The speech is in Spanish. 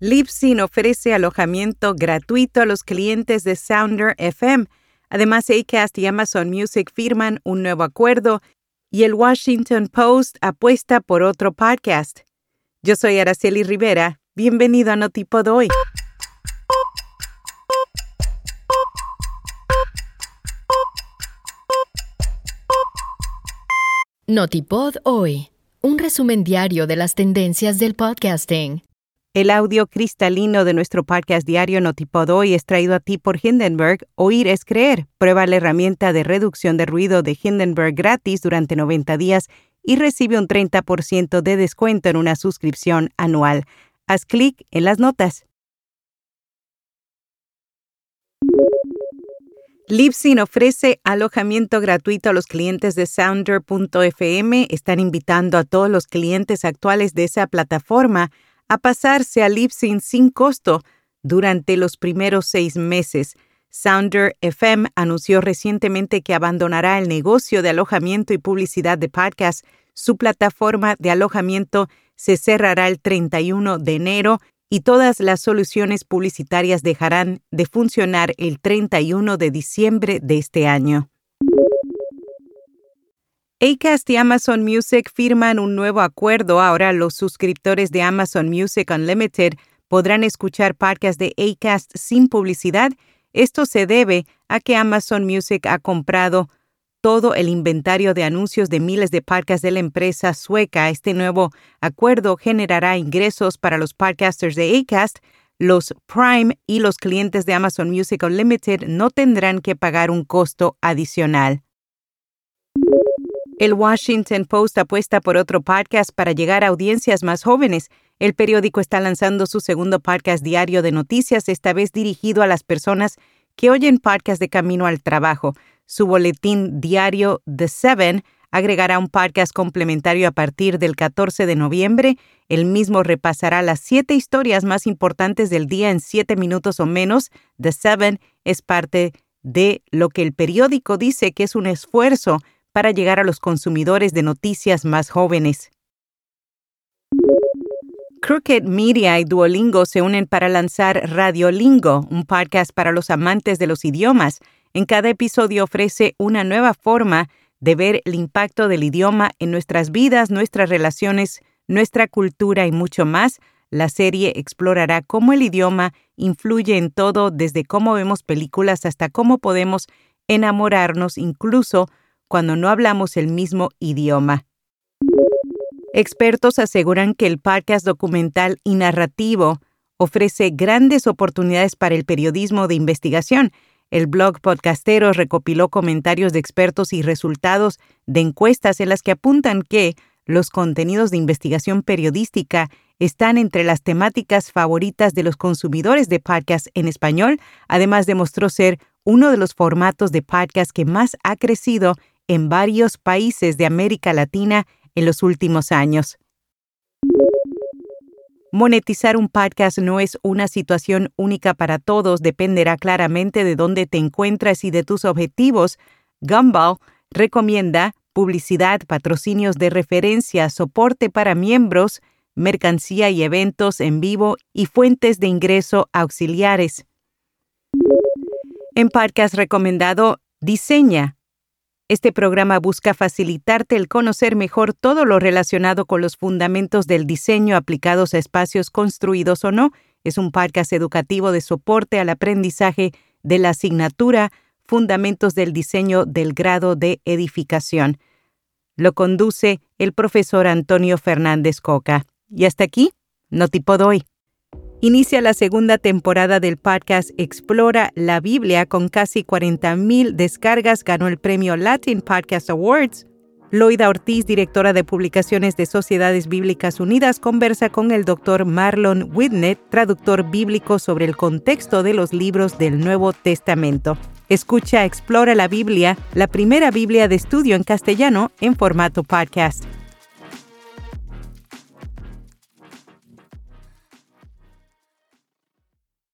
Libsyn ofrece alojamiento gratuito a los clientes de Sounder FM. Además, Acast y Amazon Music firman un nuevo acuerdo y el Washington Post apuesta por otro podcast. Yo soy Araceli Rivera. Bienvenido a Notipod hoy. Notipod hoy. Un resumen diario de las tendencias del podcasting. El audio cristalino de nuestro podcast diario Notipod hoy es traído a ti por Hindenburg. Oír es creer. Prueba la herramienta de reducción de ruido de Hindenburg gratis durante 90 días y recibe un 30% de descuento en una suscripción anual. Haz clic en las notas. Libsyn ofrece alojamiento gratuito a los clientes de Sounder.fm. Están invitando a todos los clientes actuales de esa plataforma pasarse a Libsyn sin costo durante los primeros seis meses. Sounder FM anunció recientemente que abandonará el negocio de alojamiento y publicidad de podcast. Su plataforma de alojamiento se cerrará el 31 de enero y todas las soluciones publicitarias dejarán de funcionar el 31 de diciembre de este año. Acast y Amazon Music firman un nuevo acuerdo. Ahora los suscriptores de Amazon Music Unlimited podrán escuchar podcasts de Acast sin publicidad. Esto se debe a que Amazon Music ha comprado todo el inventario de anuncios de miles de podcasts de la empresa sueca. Este nuevo acuerdo generará ingresos para los podcasters de Acast. Los Prime y los clientes de Amazon Music Unlimited no tendrán que pagar un costo adicional. El Washington Post apuesta por otro podcast para llegar a audiencias más jóvenes. El periódico está lanzando su segundo podcast diario de noticias, esta vez dirigido a las personas que oyen podcast de camino al trabajo. Su boletín diario The Seven agregará un podcast complementario a partir del 14 de noviembre. El mismo repasará las siete historias más importantes del día en siete minutos o menos. The Seven es parte de lo que el periódico dice que es un esfuerzo para llegar a los consumidores de noticias más jóvenes. Crooked Media y Duolingo se unen para lanzar Radiolingo, un podcast para los amantes de los idiomas. En cada episodio ofrece una nueva forma de ver el impacto del idioma en nuestras vidas, nuestras relaciones, nuestra cultura y mucho más. La serie explorará cómo el idioma influye en todo, desde cómo vemos películas hasta cómo podemos enamorarnos incluso cuando no hablamos el mismo idioma. Expertos aseguran que el podcast documental y narrativo ofrece grandes oportunidades para el periodismo de investigación. El blog podcastero recopiló comentarios de expertos y resultados de encuestas en las que apuntan que los contenidos de investigación periodística están entre las temáticas favoritas de los consumidores de podcast en español. Además, demostró ser uno de los formatos de podcast que más ha crecido en varios países de América Latina en los últimos años. Monetizar un podcast no es una situación única para todos, dependerá claramente de dónde te encuentras y de tus objetivos. Gumball recomienda publicidad, patrocinios de referencia, soporte para miembros, mercancía y eventos en vivo y fuentes de ingreso auxiliares. En podcast recomendado, diseña, este programa busca facilitarte el conocer mejor todo lo relacionado con los fundamentos del diseño aplicados a espacios construidos o no. Es un podcast educativo de soporte al aprendizaje de la asignatura Fundamentos del Diseño del Grado de Edificación. Lo conduce el profesor Antonio Fernández Coca. Y hasta aquí, no tipo doy. Inicia la segunda temporada del podcast Explora la Biblia con casi 40.000 descargas. Ganó el premio Latin Podcast Awards. Loida Ortiz, directora de publicaciones de Sociedades Bíblicas Unidas, conversa con el doctor Marlon Whitnett, traductor bíblico sobre el contexto de los libros del Nuevo Testamento. Escucha Explora la Biblia, la primera Biblia de estudio en castellano en formato podcast.